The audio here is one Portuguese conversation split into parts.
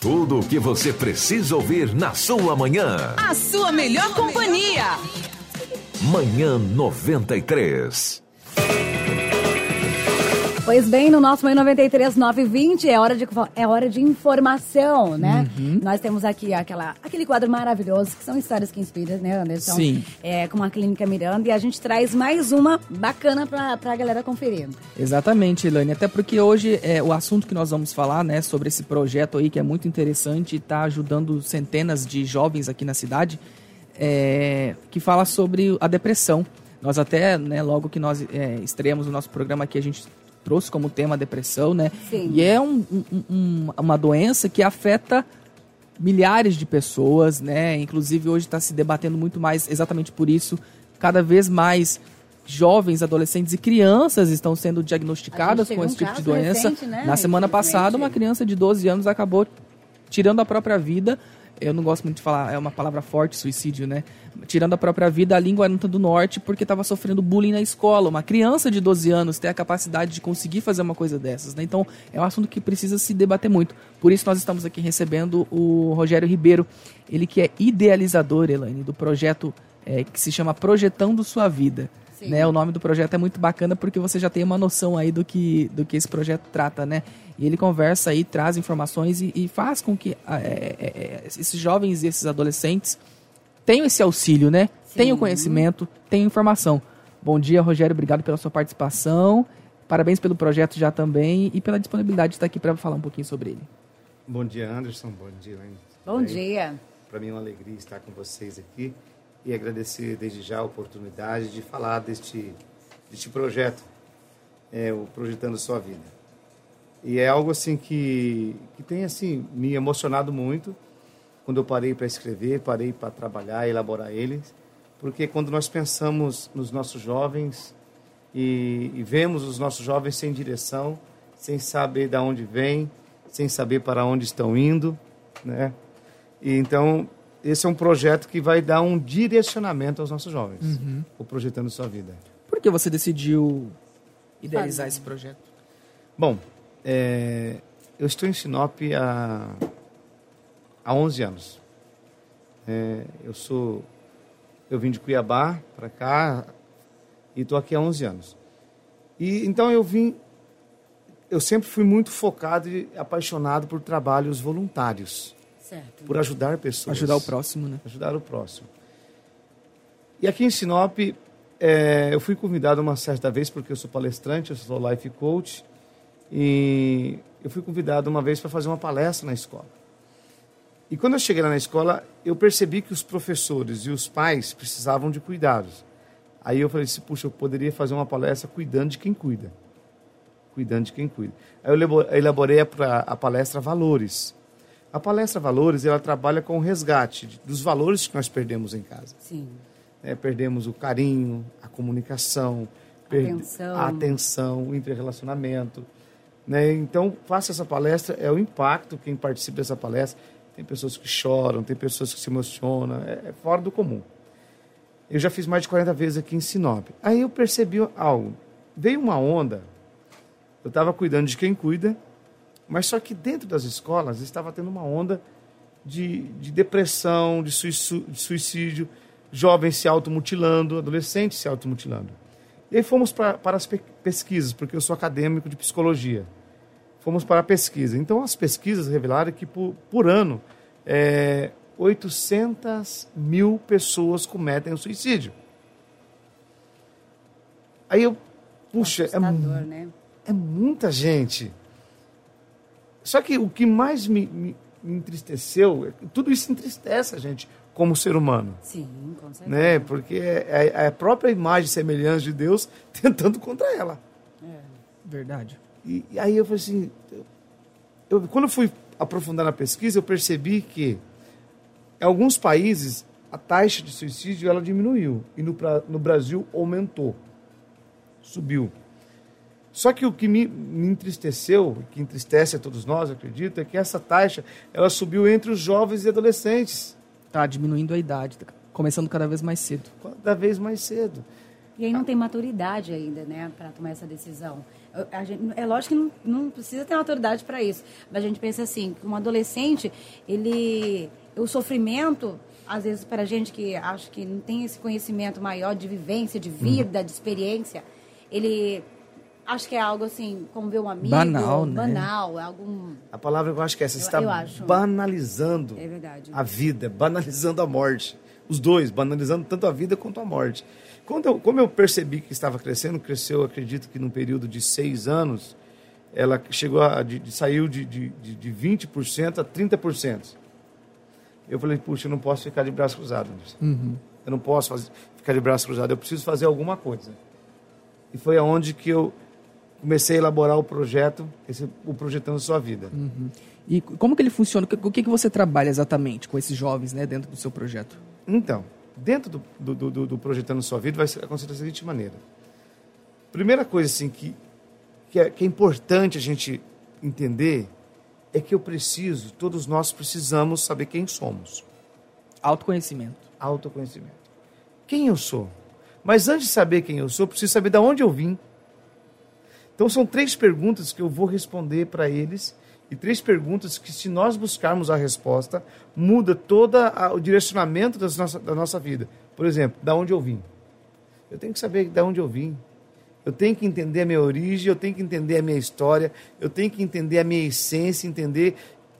Tudo o que você precisa ouvir na sua manhã. A sua melhor companhia. Manhã 93. Pois bem, no nosso Manhã 93 920 é hora de, é hora de informação, né? Uhum. Nós temos aqui aquela, aquele quadro maravilhoso, que são histórias que inspiram, né, Anderson? Sim. É, com a Clínica Miranda, e a gente traz mais uma bacana pra, pra galera conferir. Exatamente, Elaine. Até porque hoje é o assunto que nós vamos falar, né, sobre esse projeto aí que é muito interessante e está ajudando centenas de jovens aqui na cidade, é, que fala sobre a depressão. Nós até, né, logo que nós é, estreamos o nosso programa aqui, a gente trouxe como tema a depressão, né? Sim. E é um- um- um- uma doença que afeta milhares de pessoas, né? Inclusive hoje está se debatendo muito mais exatamente por isso. Cada vez mais jovens, adolescentes e crianças estão sendo diagnosticadas com esse um tipo de doença. recente, né? Na semana passada, uma criança de 12 anos acabou tirando a própria vida. Eu não gosto muito de falar, é uma palavra forte, suicídio, né? Tirando a própria vida ali em Guarantã do Norte porque estava sofrendo bullying na escola. Uma criança de 12 anos tem a capacidade de conseguir fazer uma coisa dessas, né? Então, é um assunto que precisa se debater muito. Por isso, nós estamos aqui recebendo o Rogério Ribeiro, ele que é idealizador, Elaine, do projeto é, que se chama Projetando Sua Vida. Sim. Né? O nome do projeto é muito bacana porque você já tem uma noção aí do que, do que esse projeto trata, né? E ele conversa aí, traz informações e, e faz com que ah, é, é, é, esses jovens e esses adolescentes tenham esse auxílio, né? Tenham conhecimento, tenham informação. Bom dia, Rogério. Obrigado pela sua participação. Parabéns pelo projeto já também e pela disponibilidade de estar aqui para falar um pouquinho sobre ele. Bom dia, Anderson. Bom dia, Elaine. Bom dia. Para mim é uma alegria estar com vocês aqui e agradecer desde já a oportunidade de falar deste, deste projeto, é, o Projetando Sua Vida. E é algo assim que, que tem assim me emocionado muito quando eu parei para escrever, parei para trabalhar, elaborar eles, porque quando nós pensamos nos nossos jovens e, e vemos os nossos jovens sem direção, sem saber de onde vêm, sem saber para onde estão indo, né? E então esse é um projeto que vai dar um direcionamento aos nossos jovens, o projetando sua vida. Por que você decidiu idealizar Fazer. esse projeto? Bom, é, eu estou em Sinop há, há 11 anos. É, eu sou, eu vim de Cuiabá para cá e estou aqui há 11 anos. E então eu vim, eu sempre fui muito focado e apaixonado por trabalhos voluntários, Certo. por ajudar pessoas. Ajudar o próximo, né? ajudar o próximo. E aqui em Sinop, é, eu fui convidado uma certa vez, porque eu sou palestrante, eu sou life coach, e eu fui convidado uma vez para fazer uma palestra na escola. E quando eu cheguei lá na escola, eu percebi que os professores e os pais precisavam de cuidados. Aí eu falei assim, puxa, eu poderia fazer uma palestra cuidando de quem cuida. Cuidando de quem cuida. Aí eu elabo- elaborei a, a palestra Valores. A palestra Valores, ela trabalha com o resgate dos valores que nós perdemos em casa. Sim. né? perdemos o carinho, a comunicação, Atenção. a atenção, o interrelacionamento. Né? Então, faça essa palestra, é o impacto, quem participa dessa palestra. Tem pessoas que choram, tem pessoas que se emocionam, é, é fora do comum. Eu já fiz mais de 40 vezes aqui em Sinop. Aí eu percebi algo. Veio uma onda, eu estava cuidando de quem cuida, mas só que dentro das escolas estava tendo uma onda de, de depressão, de suicídio, jovens se automutilando, adolescentes se automutilando. E aí fomos pra, para as pe- pesquisas, porque eu sou acadêmico de psicologia. Fomos para a pesquisa. Então, as pesquisas revelaram que, por, por ano, é, 800 mil pessoas cometem o suicídio. Aí eu, puxa, é, né? é muita gente. Só que o que mais me, me- me entristeceu, é tudo isso entristece a gente como ser humano, Sim, com certeza. né? Porque é, é a própria imagem e semelhança de Deus tentando contra ela. Verdade. E, e aí eu falei assim, eu- eu, quando eu fui aprofundar na pesquisa, eu percebi que em alguns países a taxa de suicídio ela diminuiu e no, no Brasil aumentou, subiu. Só que o que me, me entristeceu, que entristece a todos nós, acredito, é que essa taxa ela subiu entre os jovens e adolescentes, Tá diminuindo a idade, tá começando cada vez mais cedo. cada vez mais cedo. E aí não tem maturidade ainda, né, para tomar essa decisão. A gente, é lógico que não, não precisa ter autoridade para isso, mas a gente pensa assim, que um adolescente, ele, o sofrimento, às vezes para a gente que acha que não tem esse conhecimento maior de vivência, de vida, de experiência, ele acho que é algo assim, como ver um amigo, Banal, né? banal, é algum A palavra que eu acho que é essa, você Eu- está eu acho. banalizando É verdade. a vida, banalizando a morte. Os dois, banalizando tanto a vida quanto a morte. Quando eu, como eu percebi que estava crescendo, cresceu, acredito que num período de seis anos, ela chegou a, de, de- saiu de, de, de, de 20% a 30%. Eu falei, puxa, eu não posso ficar de braço cruzado. Anderson. Eu não posso fazer- ficar de braço cruzado, eu preciso fazer alguma coisa. E foi aonde que eu comecei a elaborar o projeto, esse, o Projetando Sua Vida. E como que ele funciona? O que- que, você trabalha exatamente com esses jovens né, dentro do seu projeto? Então, dentro do, do, do- do- do Projetando Sua Vida vai acontecer da seguinte maneira. Primeira coisa assim que, que, é, que é importante a gente entender é que eu preciso, todos nós precisamos saber quem somos. Autoconhecimento. Autoconhecimento. Quem eu sou? Mas antes de saber quem eu sou, eu preciso saber de onde eu vim. Então são três perguntas que eu vou responder para eles e três perguntas que, se nós buscarmos a resposta, muda todo o direcionamento das nossa, da nossa vida. Por exemplo, da onde eu vim. Eu tenho que saber de onde eu vim. Eu tenho que entender a minha origem, eu tenho que entender a minha história, eu tenho que entender a minha essência, entender.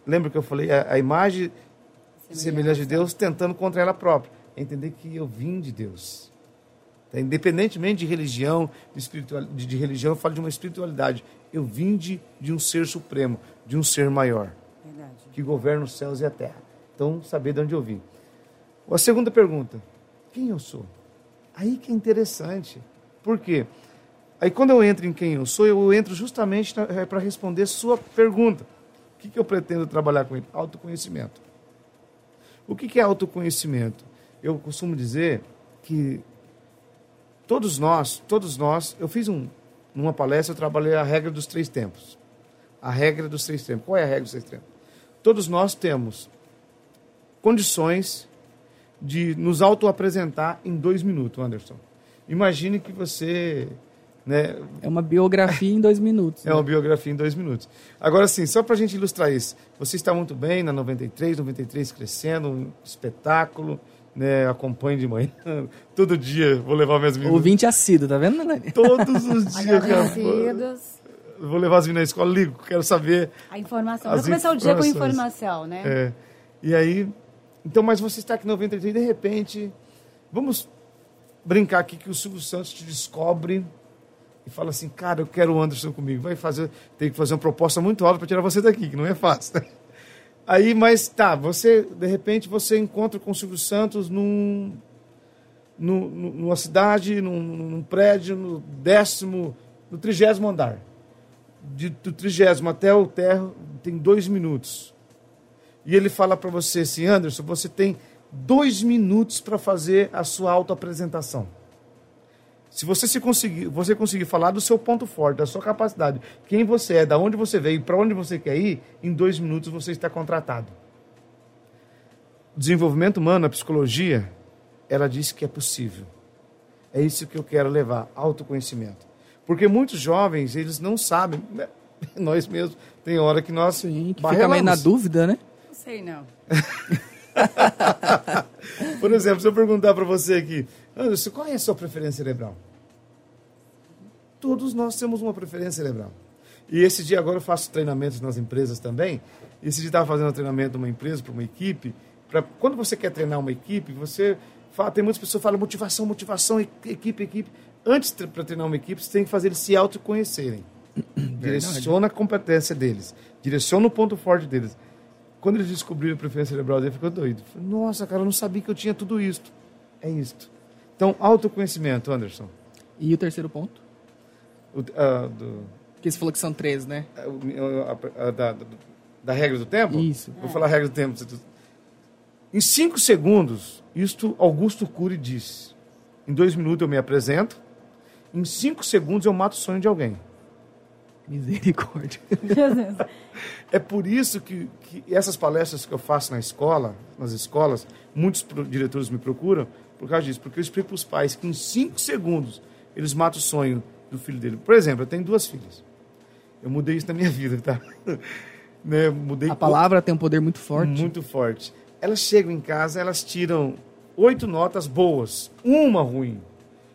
Lembra que eu falei a, a imagem semelhança de Deus tentando contra ela própria. É entender que eu vim de Deus. Tá? Independentemente de religião, de, espiritual, de, de religião, eu falo de uma espiritualidade. Eu vim de, de um ser supremo, de um ser maior, Verdade. que governa os céus e a terra. Então, saber de onde eu vim. A segunda pergunta: quem eu sou? Aí que é interessante. Por quê? Aí, quando eu entro em quem eu sou, eu entro justamente para responder sua pergunta. O que, que eu pretendo trabalhar com ele? Autoconhecimento. O que, que é autoconhecimento? Eu costumo dizer que todos nós, todos nós, eu fiz um, numa palestra, eu trabalhei a regra dos três tempos. A regra dos três tempos. Qual é a regra dos três tempos? Todos nós temos condições de nos auto-apresentar em dois minutos, Anderson. Imagine que você né, É uma biografia em dois minutos. é né? uma biografia em dois minutos. Agora, sim, só para a gente ilustrar isso. Você está muito bem na 93, 93 crescendo, um espetáculo, né? Acompanhe de manhã. Todo dia vou levar minhas meninas. Ouvinte assíduo, tá vendo, Nani? Todos os dias, cara. Agradecidos. Vou levar as meninas na escola, ligo, quero saber. A informação. Vamos começar o dia com informação, né? É. E aí. Então, mas você está aqui em 93 e de repente. Vamos brincar aqui que o Silvio Santos te descobre e fala assim, cara, eu quero o Anderson comigo. Vai fazer, tem que fazer uma proposta muito alta para tirar você daqui, que não é fácil. Aí, mas tá, você, de repente, você encontra com o Silvio Santos num, num- num- numa cidade, num, num prédio, no décimo, no trigésimo andar. De, do trigésimo até o terro tem dois minutos. E ele fala para você assim, Anderson, você tem dois minutos para fazer a sua autoapresentação. Se você se conseguir, você conseguir falar do seu ponto forte, da sua capacidade, quem você é, da onde você veio, para onde você quer ir, em dois minutos você está contratado. Desenvolvimento humano, a psicologia, ela diz que é possível. É isso que eu quero levar, autoconhecimento. Porque muitos jovens, eles não sabem, né? nós mesmos, tem hora que nós Sim, que fica meio na dúvida, né? Não sei, não. Por exemplo, se eu perguntar para você aqui, Anderson, qual é a sua preferência cerebral? Todos nós temos uma preferência cerebral. E esse dia agora eu faço treinamentos nas empresas também. Esse dia estava fazendo um treinamento numa empresa, para uma equipe. Pra, quando você quer treinar uma equipe, você fala, tem muitas pessoas que falam motivação, motivação, equipe, equipe. Antes, para treinar uma equipe, você tem que fazer eles se autoconhecerem. Direciona a competência deles. Direciona o ponto forte deles. Quando eles descobriram a preferência cerebral dele, ficou doido. Falei, Nossa, cara, eu não sabia que eu tinha tudo isto. É isto. Então, autoconhecimento, Anderson. E o terceiro ponto? O, ah, do, Que você falou que são três, né? a- a- a- da, da regra do tempo? Isso. Vou falar a regra do tempo. Em cinco segundos, isto Augusto Cury disse. Em dois minutos eu me apresento. Em cinco segundos eu mato o sonho de alguém. Misericórdia. É por isso que, que essas palestras que eu faço na escola, nas escolas, muitos diretores me procuram por causa disso. Porque eu explico para os pais que em cinco segundos eles matam o sonho do filho dele. Por exemplo, eu tenho duas filhas. Eu mudei isso na minha vida, tá? né? Mudei A palavra tem um poder muito forte. muito forte. Elas chegam em casa, elas tiram oito notas boas, uma ruim.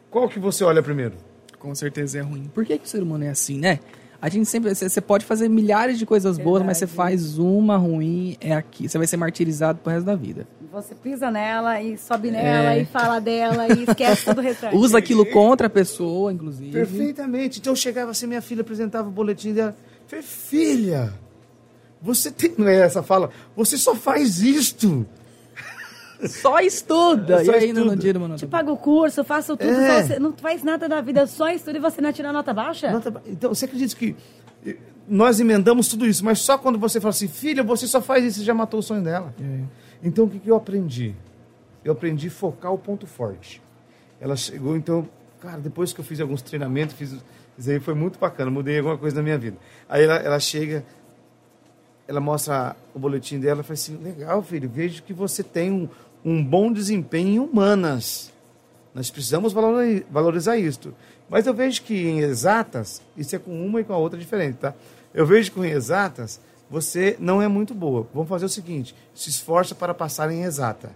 Qual que você olha primeiro? Com certeza é ruim. Por que, que o ser humano é assim, né? A gente sempre. Você pode fazer milhares de coisas boas, mas você faz uma ruim, é aqui. Você vai ser martirizado pro resto da vida. Você pisa nela e sobe nela e fala dela e esquece todo o restante. Usa aquilo contra a pessoa, inclusive. Perfeitamente. Então eu chegava assim, minha filha apresentava o boletim dela. Falei, filha, você tem. Não é essa fala, você só faz isto. Só estuda. Só e ainda não tira uma nota. Te paga o curso, faço tudo, É. você não faz nada da vida, só estuda e você não tira nota baixa? Nota ba- Então, você acredita que eh, nós emendamos tudo isso, mas só quando você fala assim, filha, você só faz isso, você já matou o sonho dela. É. Então, o que, que eu aprendi? Eu aprendi a focar o ponto forte. Ela chegou, então, cara, depois que eu fiz alguns treinamentos, fiz, isso aí foi muito bacana, mudei alguma coisa na minha vida. Aí ela, ela chega, ela mostra o boletim dela e fala assim, legal, filho, vejo que você tem um, um bom desempenho em humanas. Nós precisamos valori- valorizar isto. Mas eu vejo que em exatas, isso é com uma e com a outra diferente, tá? Eu vejo que em exatas, você não é muito boa. Vamos fazer o seguinte, se esforça para passar em exata.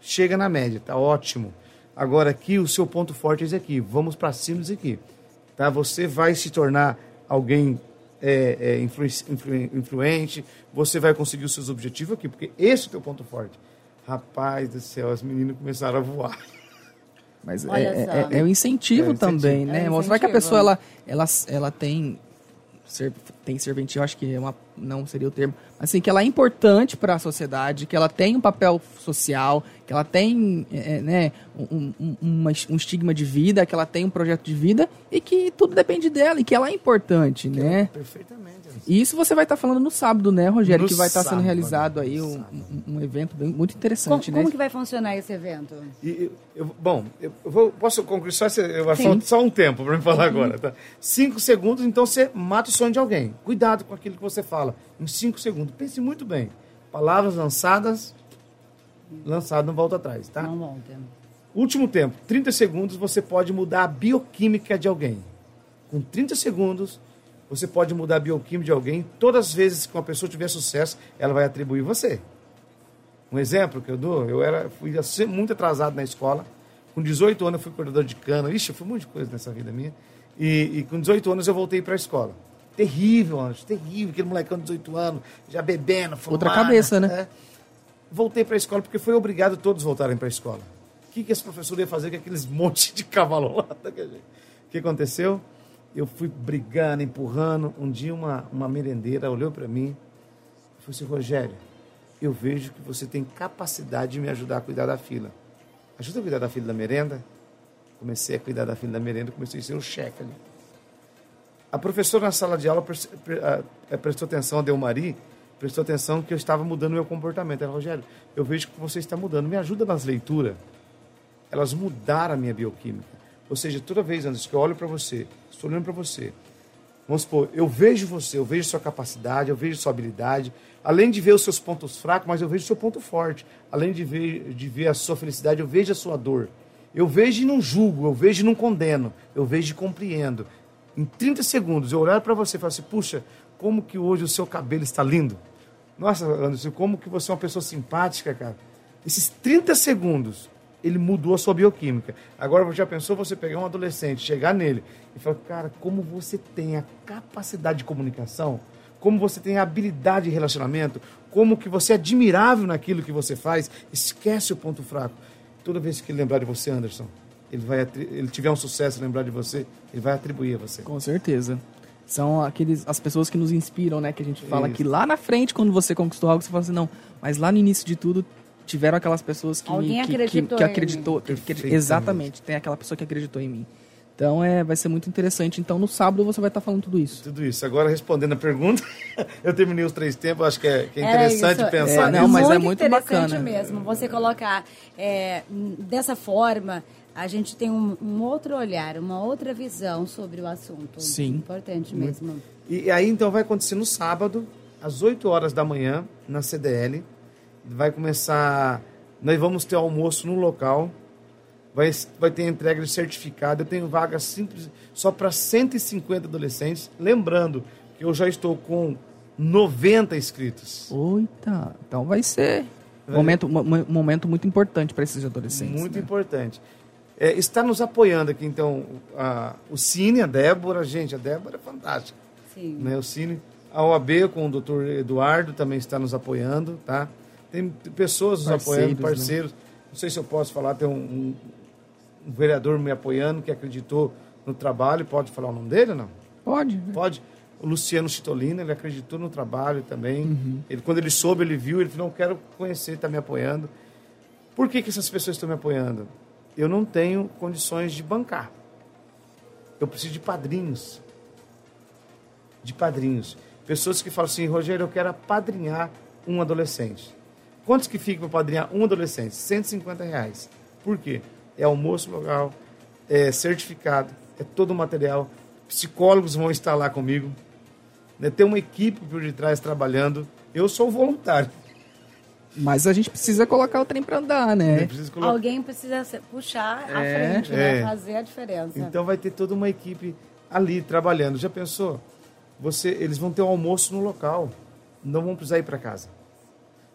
Chega na média, tá ótimo. Agora aqui, o seu ponto forte é esse aqui. Vamos para cima disso aqui. Tá? Você vai se tornar alguém é, é, influ- influ- influente, você vai conseguir os seus objetivos aqui, porque esse é o teu ponto forte. Rapaz do céu, as meninas começaram a voar. Mas é, só. é- é um incentivo É um incentivo. também, né? É um Mostrar que a incentivo. pessoa ela, ela, ela tem ser, tem serventia, eu acho que é uma, não seria o termo, assim, que ela é importante para a sociedade, que ela tem um papel social, que ela tem é, é, né, um, um, uma- um estigma de vida, que ela tem um projeto de vida e que tudo depende dela e que ela é importante, né? Perfeitamente. Anderson. E isso você vai estar falando no sábado, né, Rogério? No que vai estar sendo sábado, realizado aí no um, um- evento bem- muito Como, interessante, né? como que vai funcionar esse evento? E, eu- bom, eu, vou, posso concluir só, esse- eu, faltar só um tempo para me falar agora. Tá? Cinco segundos, então você mata o sonho de alguém. Cuidado com aquilo que você fala. Em cinco segundos. Pense muito bem. Palavras lançadas, lançado não volta atrás, tá? Não volta. Último tempo, 30 segundos, você pode mudar a bioquímica de alguém. Com 30 segundos, você pode mudar a bioquímica de alguém. Todas as vezes que uma pessoa tiver sucesso, ela vai atribuir você. Um exemplo que eu dou, eu era, fui assim, muito atrasado na escola. Com 18 anos eu fui coordenador de cana. Ixi, eu fui um monte de coisa nessa vida minha. E, e com 18 anos eu voltei para a escola. Terrível, Anjo, terrível. Aquele molecão de 18 anos, já bebendo, fumando. Outra cabeça, né? É. Voltei para a escola porque foi obrigado todos voltarem para a escola. O que, que esse professor ia fazer com aqueles monte de cavalo lá? O que aconteceu? Eu fui brigando, empurrando. Um dia uma, uma merendeira olhou para mim e falou assim, Rogério, eu vejo que você tem capacidade de me ajudar a cuidar da fila. Ajuda a cuidar da fila da merenda? Comecei a cuidar da fila da merenda, comecei a ser o chefe ali. A professora na sala de aula eh, prestou atenção, a Delmari, prestou atenção que eu estava mudando meu comportamento. Ela, Rogério, eu vejo que você está mudando, me ajuda nas leituras. Elas mudaram a minha bioquímica. Ou seja, toda vez, antes que eu olho para você, estou olhando para você, vamos supor, eu vejo você, eu vejo sua capacidade, eu vejo sua habilidade, além de ver os seus pontos fracos, mas eu vejo seu ponto forte. Além de ver, de ver a sua felicidade, eu vejo a sua dor. Eu vejo e não julgo, eu vejo e não condeno, eu vejo e compreendo. Em 30 segundos, eu olhar para você e falar assim, puxa, como que hoje o seu cabelo está lindo. Nossa, Anderson, como que você é uma pessoa simpática, cara. Esses 30 segundos, ele mudou a sua bioquímica. Agora, já pensou você pegar um adolescente, chegar nele e falar, cara, como você tem a capacidade de comunicação, como você tem a habilidade de relacionamento, como que você é admirável naquilo que você faz, esquece o ponto fraco. Toda vez que lembrar de você, Anderson, ele vai ele tiver um sucesso e lembrar de você, ele vai atribuir a você. Com certeza. São aqueles, as pessoas que nos inspiram, né? Que a gente fala Isso. que lá na frente, quando você conquistou algo, você fala assim, não, mas lá no início de tudo, tiveram aquelas pessoas que Alguém me, que, acreditou que, que em acreditou. mim. que- exatamente, tem aquela pessoa que acreditou em mim. Então é, vai ser muito interessante. Então no sábado você vai estar falando tudo isso. Tudo isso. Agora, respondendo a pergunta, eu terminei os três tempos, acho que é, que é Era interessante isso. pensar É, não, nisso. mas é muito interessante bacana. mesmo. Você colocar é, dessa forma, a gente tem um, um outro olhar, uma outra visão sobre o assunto. Sim. Importante mesmo. E aí, então, vai acontecer no sábado, às 8 horas da manhã, na CDL. Vai começar. Nós vamos ter almoço no local. vai, vai ter entrega de certificado. Eu tenho vagas simples só para 150 adolescentes. Lembrando que eu já estou com 90 inscritos. Oita, então vai ser um momento, momento muito importante para esses adolescentes. Muito né? importante. É, está nos apoiando aqui, então, a, o Cine, a Débora. Gente, a Débora é fantástica. Sim. Né, o Cine. A OAB com o doutor Eduardo também está nos apoiando, tá? Tem pessoas nos Parceiros, apoiando, né? parceiros. Não sei se eu posso falar, tem um, um- um vereador me apoiando que acreditou no trabalho. Pode falar o nome dele ou não? Pode. né? Pode. O Luciano Chitolina, ele acreditou no trabalho também. Uhum. Ele, quando ele soube, ele viu, ele falou, não quero conhecer, está me apoiando. Por que, que essas pessoas estão me apoiando? Eu não tenho condições de bancar. Eu preciso de padrinhos. De padrinhos. Pessoas que falam assim, Rogério, eu quero apadrinhar um adolescente. Quantos que fica para apadrinhar um adolescente? 150 reais. Por quê? É almoço local, é certificado, é todo o material. Psicólogos vão estar lá comigo. Né? Tem uma equipe por detrás trabalhando. Eu sou voluntário. Mas a gente precisa colocar o trem para andar, né? Colocar- Alguém precisa se- puxar à É. frente, É. né? Fazer a diferença. Então vai ter toda uma equipe ali trabalhando. Já pensou? Você, eles vão ter um almoço no local. Não vão precisar ir para casa.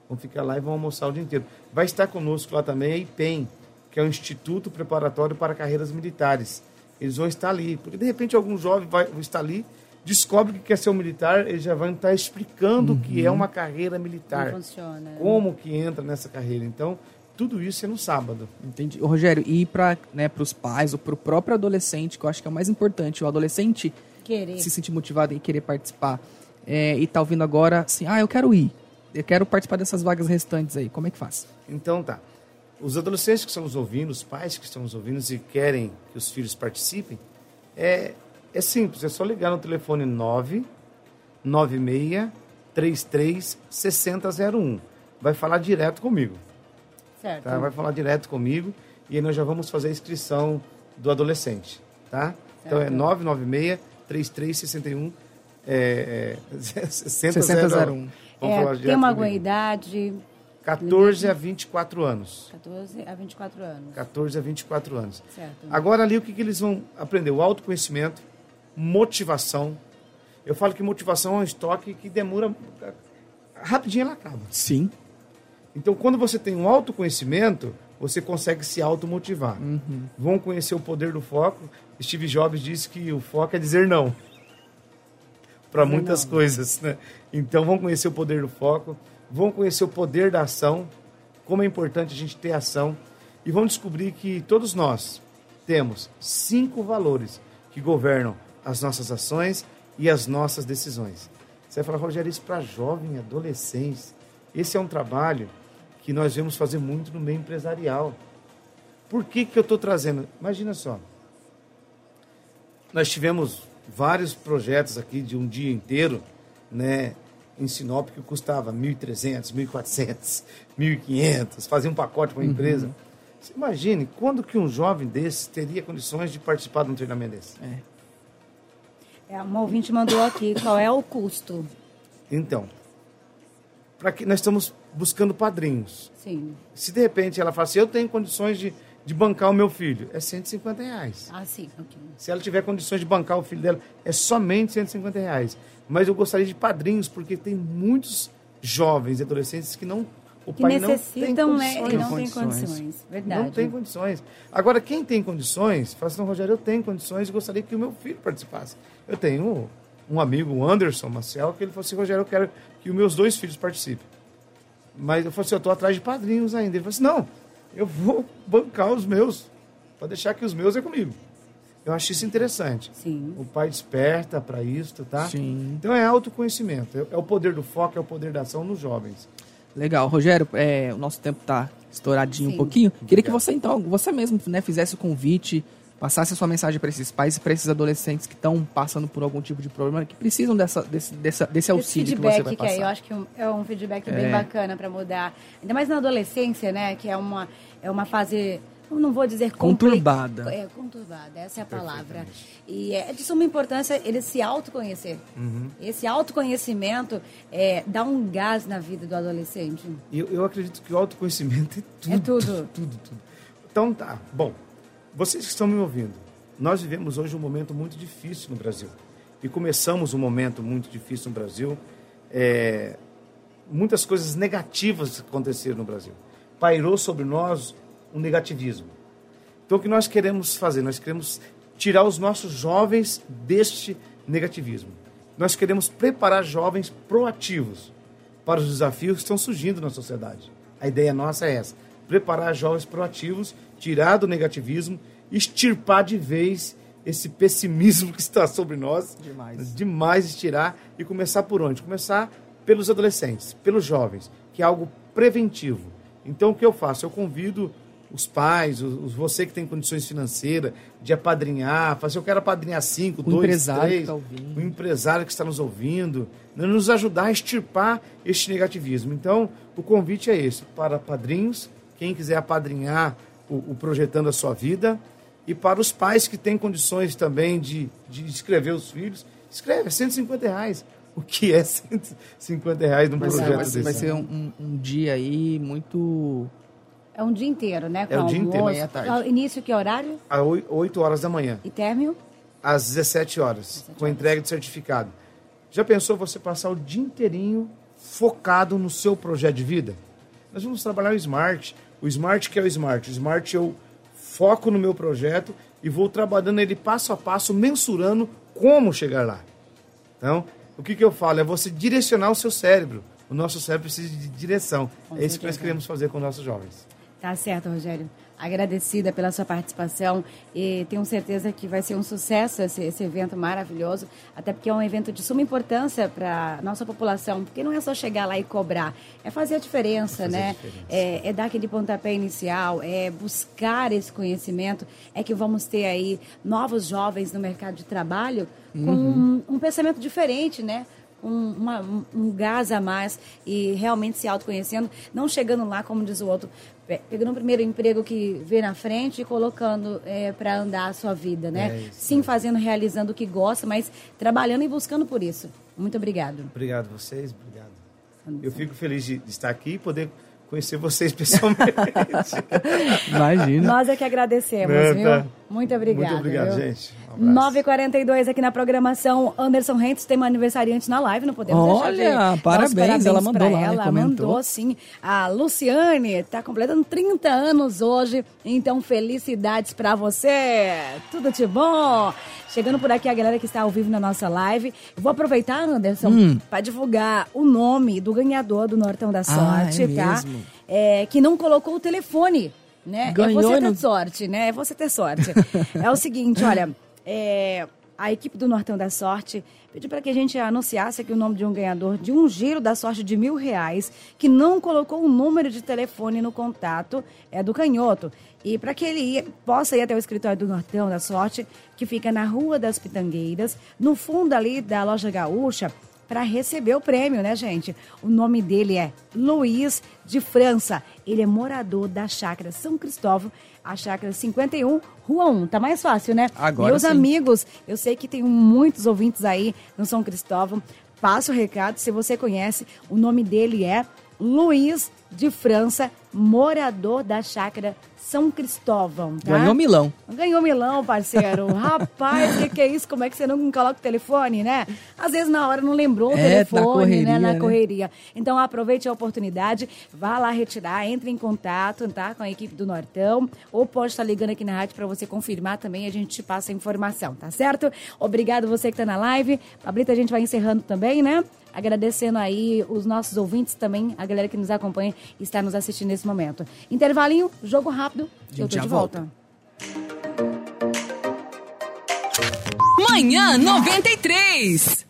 Vão ficar lá e vão almoçar o dia inteiro. Vai estar conosco lá também a IPEM, que é o Instituto Preparatório para Carreiras Militares. Eles vão estar ali. Porque de repente algum jovem vai estar ali, descobre que quer ser um militar, eles já vão estar explicando o que é uma carreira militar. Como funciona. Como que entra nessa carreira. Então, tudo isso é no sábado. Entendi. Ô, Rogério, e para né, os pais ou para o próprio adolescente, que eu acho que é o mais importante, o adolescente Querer. se sentir motivado e querer participar, é, e tá ouvindo agora assim, ah, eu quero ir, eu quero participar dessas vagas restantes aí, como é que faz? Então tá. Os adolescentes que estão nos ouvindo, os pais que estão nos ouvindo e querem que os filhos participem, é, é simples, é só ligar no telefone 996 33 6001. Vai falar direto comigo, Certo. tá? Vai falar direto comigo e aí nós já vamos fazer a inscrição do adolescente, tá? Então é Certo. 996 33 61 é, é, 6001. 6001. Vamos É, falar tem direto uma comigo. idade 14 a 24 anos. 14 a 24 anos. 14 a 24 anos. Certo. Agora ali o que, que eles vão aprender? O autoconhecimento, motivação. Eu falo que motivação é um estoque que demora rapidinho ela acaba. Sim. Então quando você tem um autoconhecimento, você consegue se automotivar. Vão conhecer o poder do foco. Steve Jobs disse que o foco é dizer não para muitas não. coisas, né? Então vão conhecer o poder do foco, vão conhecer o poder da ação, como é importante a gente ter ação e vão descobrir que todos nós temos cinco valores que governam as nossas ações e as nossas decisões. Você vai falar, Rogério, isso para jovem, adolescentes. Esse é um trabalho que nós vemos fazer muito no meio empresarial. Por que, que eu estou trazendo? Imagina só. Nós tivemos vários projetos aqui de um dia inteiro, né, em Sinop que custava 1.300, 1.400, 1.500, fazia um pacote com a empresa. Você imagine quando que um jovem desse teria condições de participar de um treinamento desse? É, uma ouvinte mandou aqui qual é o custo. Então, para que nós estamos buscando padrinhos. Sim. Se de repente ela fala assim, eu tenho condições de, de bancar o meu filho, é 150 reais. Ah, sim. ok. Se ela tiver condições de bancar o filho dela, é somente 150 reais. Mas eu gostaria de padrinhos, porque tem muitos jovens e adolescentes que não. O Que pai necessitam, não né? tem E não condições. tem condições. Verdade. Não tem condições. Agora, quem tem condições, fala assim, não, Rogério, eu tenho condições e gostaria que o meu filho participasse. Eu tenho um amigo, o Anderson Maciel, que ele falou assim, Rogério, eu quero que os meus dois filhos participem. Mas eu falei assim, eu estou atrás de padrinhos ainda. Ele falou assim, não, eu vou bancar os meus. Pode deixar que os meus é comigo. Eu acho isso interessante. Sim. O pai desperta para isso, tá? Sim. Então é autoconhecimento. É- É o poder do foco, é o poder da ação nos jovens. Legal. Rogério, é, o nosso tempo tá estouradinho Sim. um pouquinho. Queria que você, então, você mesmo né, fizesse o convite, passasse a sua mensagem para esses pais e para esses adolescentes que estão passando por algum tipo de problema, que precisam dessa, desse, dessa, desse Esse auxílio que feedback você vai que, é, eu passar. acho que um- é um feedback bem É. bacana para mudar. Ainda mais na adolescência, né? Que é uma, é uma fase, eu não vou dizer Conturbada. É, conturbada, essa é a palavra. E é de suma importância ele se autoconhecer. Uhum. Esse autoconhecimento é, dá um gás na vida do adolescente. Eu, eu acredito que o autoconhecimento é tudo. É tudo. tudo, tudo. Então tá, bom. vocês que estão me ouvindo, nós vivemos hoje um momento muito difícil no Brasil. E começamos um momento muito difícil no Brasil. É, muitas coisas negativas aconteceram no Brasil. Pairou sobre nós um negativismo. Então, o que nós queremos fazer? Nós queremos tirar os nossos jovens deste negativismo. Nós queremos preparar jovens proativos para os desafios que estão surgindo na sociedade. A ideia nossa é essa: preparar jovens proativos, tirar do negativismo, extirpar de vez esse pessimismo que está sobre nós. Demais. Demais estirar e começar por onde? Começar pelos adolescentes, pelos jovens, que é algo preventivo. Então, o que eu faço? Eu convido os pais, os, você que tem condições financeiras, de apadrinhar, fazer, eu quero apadrinhar cinco, O dois, empresário três, que tá ouvindo. o empresário que está nos ouvindo, né, nos ajudar a extirpar este negativismo. Então, o convite é esse, para padrinhos, quem quiser apadrinhar o, o Projetando a Sua Vida, e para os pais que têm condições também de, de escrever os filhos, escreve, é 150 reais. O que é 150 reais num ser, projeto vai, desse? ser- vai ser um, um- um dia aí muito. É um dia inteiro, né? Com É o dia inteiro, manhã tarde. Início que horário? Às 8 horas da manhã. E término? às 17 horas, com a entrega de certificado. Já pensou você passar o dia inteirinho focado no seu projeto de vida? Nós vamos trabalhar o Smart. O Smart que é o Smart. O Smart eu foco no meu projeto e vou trabalhando ele passo a passo, mensurando como chegar lá. Então, o que, que eu falo? É você direcionar o seu cérebro. O nosso cérebro precisa de direção. Com é isso que nós queremos fazer com nossos jovens. Tá certo, Rogério. Agradecida pela sua participação e tenho certeza que vai ser um sucesso esse, esse evento maravilhoso, até porque é um evento de suma importância para a nossa população, porque não é só chegar lá e cobrar, é fazer a diferença, fazer a né? diferença. É, é dar aquele pontapé inicial, é buscar esse conhecimento, é que vamos ter aí novos jovens no mercado de trabalho com um, um pensamento diferente, né? Um, uma- um- gás a mais e realmente se autoconhecendo, não chegando lá, como diz o outro, pe- pegando o primeiro emprego que vê na frente e colocando para andar a sua vida, né? É Sim, fazendo, realizando o que gosta, mas trabalhando e buscando por isso. Muito obrigado. Obrigado a vocês, obrigado. Eu fico feliz de estar aqui e poder conhecer vocês pessoalmente. Imagina. Nós é que agradecemos, Né, viu? tá. Muito obrigada. Muito obrigado, viu? gente. Um abraço. 9h42 aqui na programação. Anderson Rentes tem uma aniversariante na live, não podemos Olha, deixar de os parabéns, ela mandou lá, ela, mandou sim. A Luciane está completando 30 anos hoje, então felicidades pra você. Tudo de bom. Chegando por aqui a galera que está ao vivo na nossa live. Vou aproveitar, Anderson, Hum. para divulgar o nome do ganhador do Nortão da Sorte, é tá? mesmo? É, que não colocou o telefone. Né? Ganhou é você não- ter sorte, né? É você ter sorte. é o seguinte, olha, é, a equipe do Nortão da Sorte pediu para que a gente anunciasse aqui o nome de um ganhador de um giro da sorte de mil reais que não colocou o número de telefone no contato é do canhoto. E para que ele ia- possa ir até o escritório do Nortão da Sorte, que fica na Rua das Pitangueiras, no fundo ali da loja Gaúcha, para receber o prêmio, né, gente? O nome dele é Luiz de França. Ele é morador da chácara São Cristóvão, a chácara 51, Rua 1. Tá mais fácil, né? Agora Meus sim. amigos, eu sei que tem muitos ouvintes aí no São Cristóvão. Passa o recado, se você conhece, o nome dele é Luiz de França, morador da chácara São Cristóvão, tá? Ganhou Milão. Ganhou milão, parceiro. Rapaz, o que, que é isso? Como é que você não coloca o telefone, né? Às vezes na hora não lembrou o É, na telefone, correria, né? Na né? correria. Então aproveite a oportunidade, vá lá retirar, entre em contato, tá? Com a equipe do Nortão. Ou pode estar ligando aqui na rádio para você confirmar também, a gente te passa a informação, tá certo? Obrigado você que tá na live. Pablito, a gente vai encerrando também, né? Agradecendo aí os nossos ouvintes também, a galera que nos acompanha e está nos assistindo nesse momento. Intervalinho, jogo rápido. Eu tô já de volta. volta. Manhã 93.